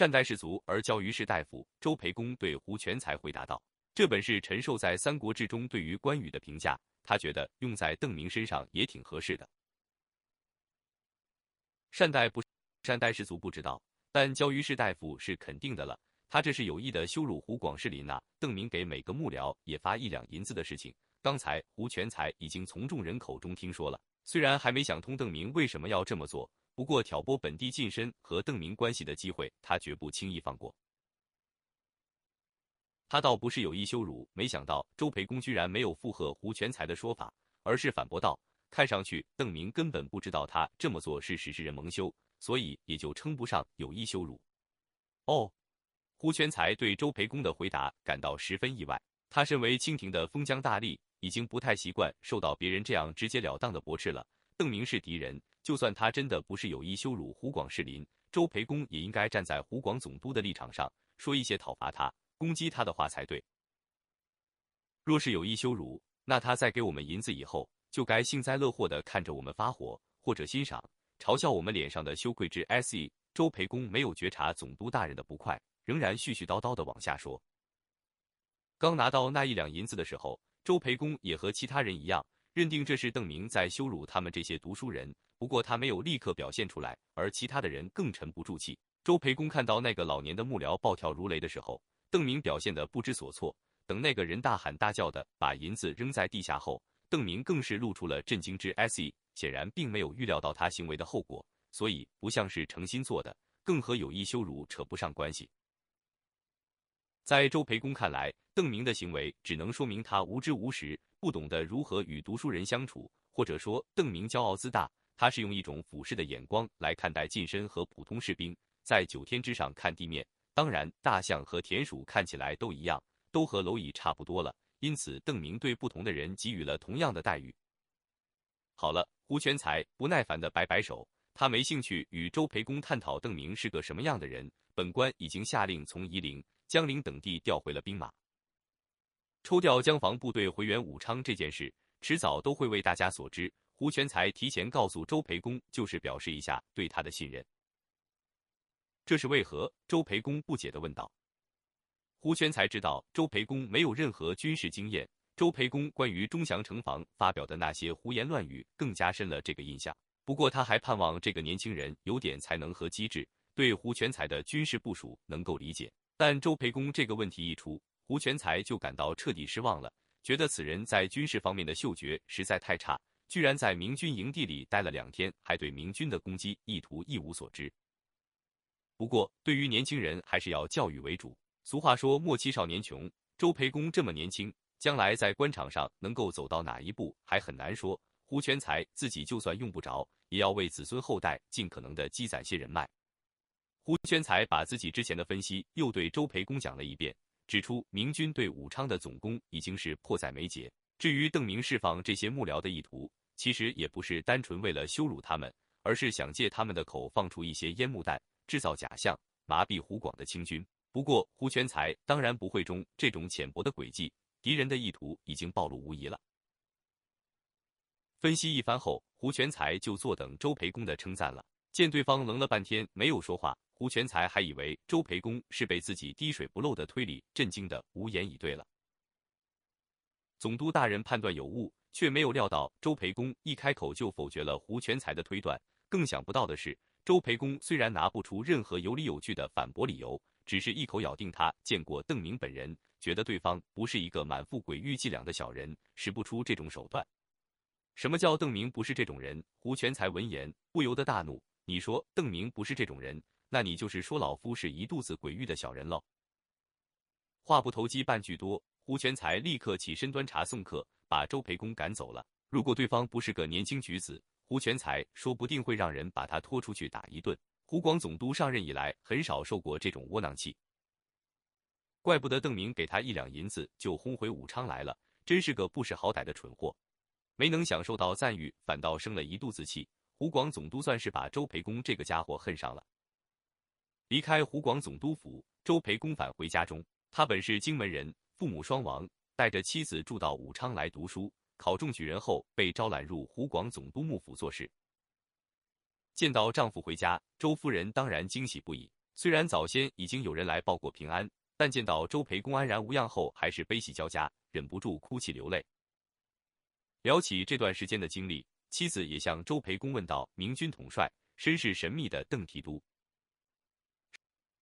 善待士卒而教于士大夫。周培公对胡全才回答道：“这本是陈寿在《三国志》中对于关羽的评价，他觉得用在邓明身上也挺合适的。善待不善待士卒不知道，但教于士大夫是肯定的了。他这是有意的羞辱胡广士林呐！邓明给每个幕僚也发一两银子的事情，刚才胡全才已经从众人口中听说了。虽然还没想通邓明为什么要这么做。”不过，挑拨本地近身和邓明关系的机会，他绝不轻易放过。他倒不是有意羞辱，没想到周培公居然没有附和胡全才的说法，而是反驳道：“看上去邓明根本不知道他这么做是使世人蒙羞，所以也就称不上有意羞辱。”哦，胡全才对周培公的回答感到十分意外。他身为清廷的封疆大吏，已经不太习惯受到别人这样直截了当的驳斥了。邓明是敌人，就算他真的不是有意羞辱胡广士林，周培公也应该站在湖广总督的立场上，说一些讨伐他、攻击他的话才对。若是有意羞辱，那他在给我们银子以后，就该幸灾乐祸的看着我们发火，或者欣赏、嘲笑我们脸上的羞愧之 se。周培公没有觉察总督大人的不快，仍然絮絮叨叨的往下说。刚拿到那一两银子的时候，周培公也和其他人一样。认定这是邓明在羞辱他们这些读书人，不过他没有立刻表现出来，而其他的人更沉不住气。周培公看到那个老年的幕僚暴跳如雷的时候，邓明表现得不知所措。等那个人大喊大叫的把银子扔在地下后，邓明更是露出了震惊之 se，显然并没有预料到他行为的后果，所以不像是诚心做的，更和有意羞辱扯不上关系。在周培公看来，邓明的行为只能说明他无知无识。不懂得如何与读书人相处，或者说邓明骄傲自大，他是用一种俯视的眼光来看待近身和普通士兵，在九天之上看地面。当然，大象和田鼠看起来都一样，都和蝼蚁差不多了。因此，邓明对不同的人给予了同样的待遇。好了，胡全才不耐烦地摆摆手，他没兴趣与周培公探讨邓明是个什么样的人。本官已经下令从夷陵、江陵等地调回了兵马。抽调江防部队回援武昌这件事，迟早都会为大家所知。胡全才提前告诉周培公，就是表示一下对他的信任。这是为何？周培公不解的问道。胡全才知道周培公没有任何军事经验，周培公关于钟祥城防发表的那些胡言乱语，更加深了这个印象。不过他还盼望这个年轻人有点才能和机智，对胡全才的军事部署能够理解。但周培公这个问题一出。胡全才就感到彻底失望了，觉得此人在军事方面的嗅觉实在太差，居然在明军营地里待了两天，还对明军的攻击意图一无所知。不过，对于年轻人还是要教育为主。俗话说“莫欺少年穷”，周培公这么年轻，将来在官场上能够走到哪一步还很难说。胡全才自己就算用不着，也要为子孙后代尽可能的积攒些人脉。胡全才把自己之前的分析又对周培公讲了一遍。指出，明军对武昌的总攻已经是迫在眉睫。至于邓明释放这些幕僚的意图，其实也不是单纯为了羞辱他们，而是想借他们的口放出一些烟幕弹，制造假象，麻痹胡广的清军。不过，胡全才当然不会中这种浅薄的诡计，敌人的意图已经暴露无遗了。分析一番后，胡全才就坐等周培公的称赞了。见对方愣了半天没有说话。胡全才还以为周培公是被自己滴水不漏的推理震惊的无言以对了。总督大人判断有误，却没有料到周培公一开口就否决了胡全才的推断。更想不到的是，周培公虽然拿不出任何有理有据的反驳理由，只是一口咬定他见过邓明本人，觉得对方不是一个满腹诡欲伎俩的小人，使不出这种手段。什么叫邓明不是这种人？胡全才闻言不由得大怒：“你说邓明不是这种人？”那你就是说老夫是一肚子鬼欲的小人喽？话不投机半句多，胡全才立刻起身端茶送客，把周培公赶走了。如果对方不是个年轻举子，胡全才说不定会让人把他拖出去打一顿。湖广总督上任以来，很少受过这种窝囊气，怪不得邓明给他一两银子就轰回武昌来了，真是个不识好歹的蠢货。没能享受到赞誉，反倒生了一肚子气。湖广总督算是把周培公这个家伙恨上了。离开湖广总督府，周培公返回家中。他本是荆门人，父母双亡，带着妻子住到武昌来读书。考中举人后，被招揽入湖广总督幕府做事。见到丈夫回家，周夫人当然惊喜不已。虽然早先已经有人来报过平安，但见到周培公安然无恙后，还是悲喜交加，忍不住哭泣流泪。聊起这段时间的经历，妻子也向周培公问道：“明军统帅，身世神秘的邓提督，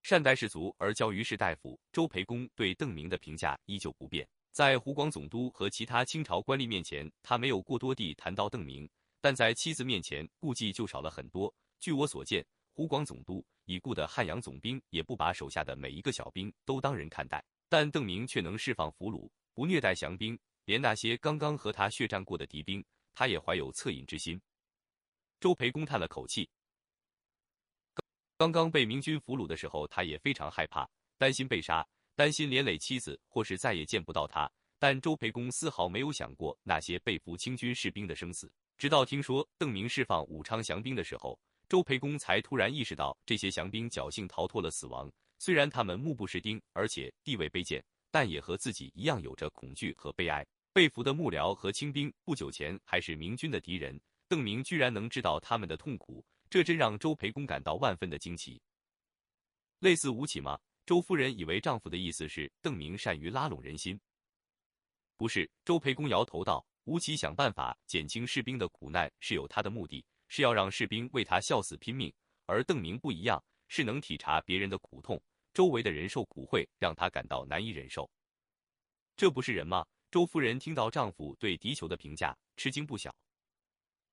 善待士卒而教于士大夫。”周培公对邓明的评价依旧不变。在湖广总督和其他清朝官吏面前，他没有过多地谈到邓明，但在妻子面前，顾忌就少了很多。据我所见，湖广总督已故的汉阳总兵也不把手下的每一个小兵都当人看待，但邓明却能释放俘虏，不虐待降兵，连那些刚刚和他血战过的敌兵，他也怀有恻隐之心。周培公叹了口气，刚刚被明军俘虏的时候，他也非常害怕，担心被杀。担心连累妻子，或是再也见不到他，但周培公丝毫没有想过那些被俘清军士兵的生死。直到听说邓明释放武昌降兵的时候，周培公才突然意识到，这些降兵侥幸逃脱了死亡。虽然他们目不识丁，而且地位卑贱，但也和自己一样有着恐惧和悲哀。被俘的幕僚和清兵不久前还是明军的敌人，邓明居然能知道他们的痛苦，这真让周培公感到万分的惊奇。类似吴起吗？周夫人以为丈夫的意思是邓明善于拉拢人心，不是。周培公摇头道：“吴起想办法减轻士兵的苦难是有他的目的，是要让士兵为他笑死拼命。而邓明不一样，是能体察别人的苦痛，周围的人受苦会让他感到难以忍受。这不是人吗？”周夫人听到丈夫对敌酋的评价，吃惊不小。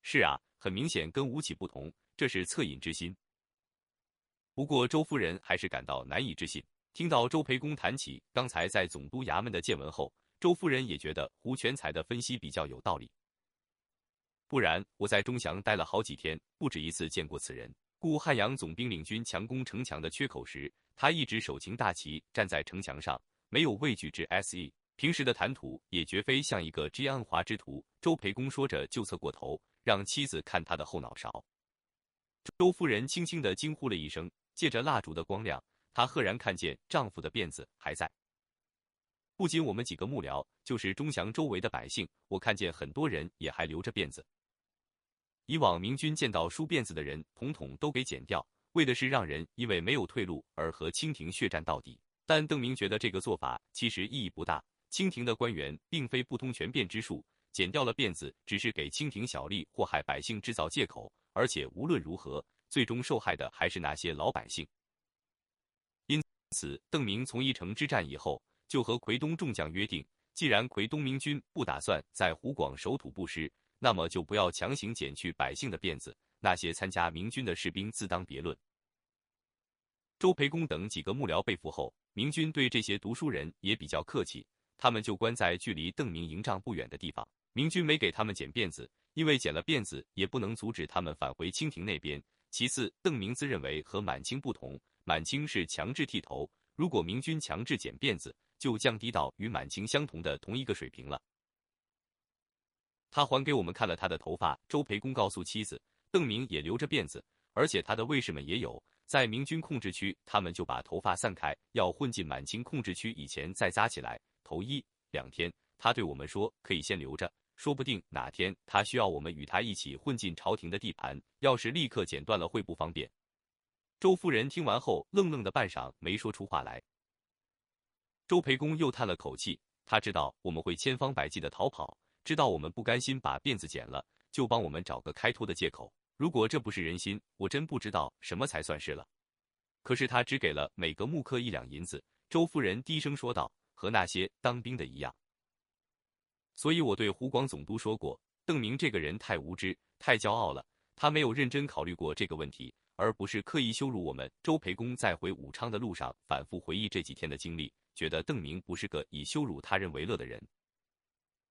是啊，很明显跟吴起不同，这是恻隐之心。不过，周夫人还是感到难以置信。听到周培公谈起刚才在总督衙门的见闻后，周夫人也觉得胡全才的分析比较有道理。不然，我在钟祥待了好几天，不止一次见过此人。故汉阳总兵领军强攻城墙的缺口时，他一直手擎大旗站在城墙上，没有畏惧之 se。平时的谈吐也绝非像一个知安华之徒。周培公说着，就侧过头让妻子看他的后脑勺。周夫人轻轻的惊呼了一声。借着蜡烛的光亮，她赫然看见丈夫的辫子还在。不仅我们几个幕僚，就是钟祥周围的百姓，我看见很多人也还留着辫子。以往明军见到梳辫子的人，统统都给剪掉，为的是让人因为没有退路而和清廷血战到底。但邓明觉得这个做法其实意义不大，清廷的官员并非不通权变之术，剪掉了辫子只是给清廷小吏祸害百姓制造借口，而且无论如何。最终受害的还是那些老百姓。因此，邓明从宜城之战以后，就和奎东众将约定：既然奎东明军不打算在湖广守土不施，那么就不要强行剪去百姓的辫子。那些参加明军的士兵自当别论。周培公等几个幕僚被俘后，明军对这些读书人也比较客气，他们就关在距离邓明营帐不远的地方。明军没给他们剪辫子，因为剪了辫子也不能阻止他们返回清廷那边。其次，邓明自认为和满清不同，满清是强制剃头，如果明军强制剪辫子，就降低到与满清相同的同一个水平了。他还给我们看了他的头发。周培公告诉妻子，邓明也留着辫子，而且他的卫士们也有。在明军控制区，他们就把头发散开，要混进满清控制区以前再扎起来。头一两天，他对我们说可以先留着。说不定哪天他需要我们与他一起混进朝廷的地盘，要是立刻剪断了会不方便。周夫人听完后愣愣的半晌，没说出话来。周培公又叹了口气，他知道我们会千方百计的逃跑，知道我们不甘心把辫子剪了，就帮我们找个开脱的借口。如果这不是人心，我真不知道什么才算是了。可是他只给了每个木客一两银子。周夫人低声说道：“和那些当兵的一样。”所以我对湖广总督说过，邓明这个人太无知、太骄傲了。他没有认真考虑过这个问题，而不是刻意羞辱我们。周培公在回武昌的路上反复回忆这几天的经历，觉得邓明不是个以羞辱他人为乐的人。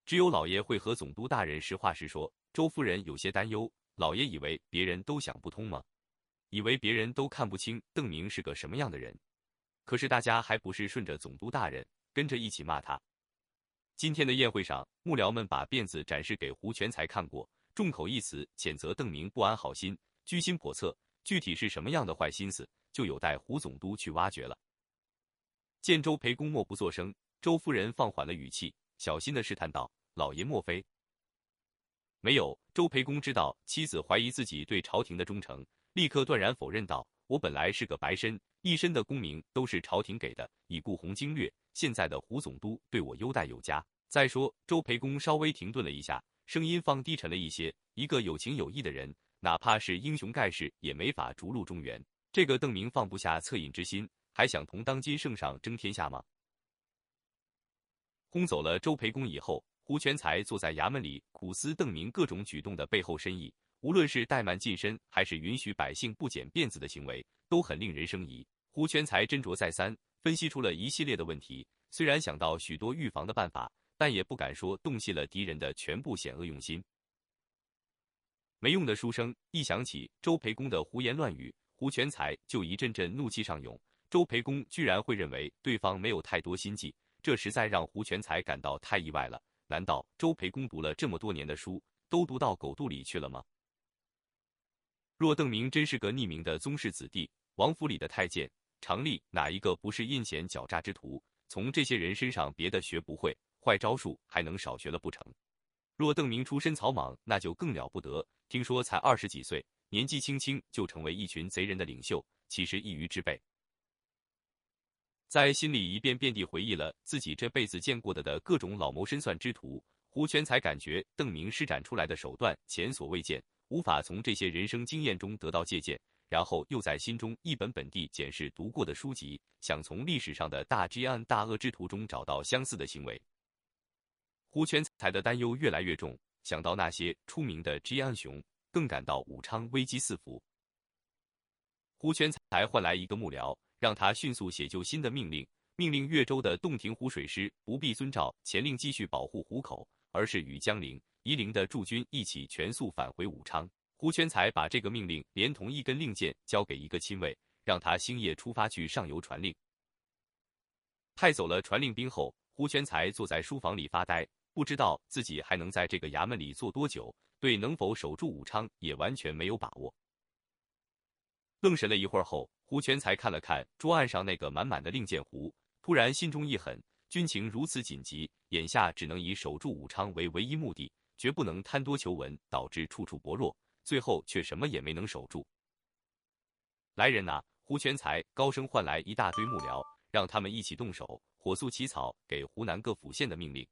只有老爷会和总督大人实话实说。周夫人有些担忧，老爷以为别人都想不通吗？以为别人都看不清邓明是个什么样的人？可是大家还不是顺着总督大人，跟着一起骂他。今天的宴会上，幕僚们把辫子展示给胡全才看过，众口一词谴责邓明不安好心、居心叵测。具体是什么样的坏心思，就有待胡总督去挖掘了。见周培公默不作声，周夫人放缓了语气，小心的试探道：“老爷莫非？”没有。周培公知道妻子怀疑自己对朝廷的忠诚，立刻断然否认道：“我本来是个白身，一身的功名都是朝廷给的，以顾洪经略。现在的胡总督对我优待有加。再说，周培公稍微停顿了一下，声音放低沉了一些。一个有情有义的人，哪怕是英雄盖世，也没法逐鹿中原。这个邓明放不下恻隐之心，还想同当今圣上争天下吗？轰走了周培公以后，胡全才坐在衙门里苦思邓明各种举动的背后深意。无论是怠慢近身，还是允许百姓不剪辫子的行为，都很令人生疑。胡全才斟酌再三，分析出了一系列的问题。虽然想到许多预防的办法，但也不敢说洞悉了敌人的全部险恶用心。没用的书生一想起周培公的胡言乱语，胡全才就一阵阵怒气上涌。周培公居然会认为对方没有太多心计，这实在让胡全才感到太意外了。难道周培公读了这么多年的书，都读到狗肚里去了吗？若邓明真是个匿名的宗室子弟，王府里的太监、常吏哪一个不是阴险狡诈之徒？从这些人身上，别的学不会，坏招数还能少学了不成？若邓明出身草莽，那就更了不得。听说才二十几岁，年纪轻轻就成为一群贼人的领袖，岂是一鱼之辈？在心里一遍遍地回忆了自己这辈子见过的的各种老谋深算之徒，胡全才感觉邓明施展出来的手段前所未见。无法从这些人生经验中得到借鉴，然后又在心中一本本地检视读过的书籍，想从历史上的大积案大恶之徒中找到相似的行为。胡全才的担忧越来越重，想到那些出名的积案雄，更感到武昌危机四伏。胡全才换来一个幕僚，让他迅速写就新的命令，命令越州的洞庭湖水师不必遵照前令继续保护湖口，而是与江陵。夷陵的驻军一起全速返回武昌。胡全才把这个命令连同一根令箭交给一个亲卫，让他星夜出发去上游传令。派走了传令兵后，胡全才坐在书房里发呆，不知道自己还能在这个衙门里坐多久，对能否守住武昌也完全没有把握。愣神了一会儿后，胡全才看了看桌案上那个满满的令箭壶，突然心中一狠，军情如此紧急，眼下只能以守住武昌为唯一目的。绝不能贪多求稳，导致处处薄弱，最后却什么也没能守住。来人呐！胡全才高声唤来一大堆幕僚，让他们一起动手，火速起草给湖南各府县的命令。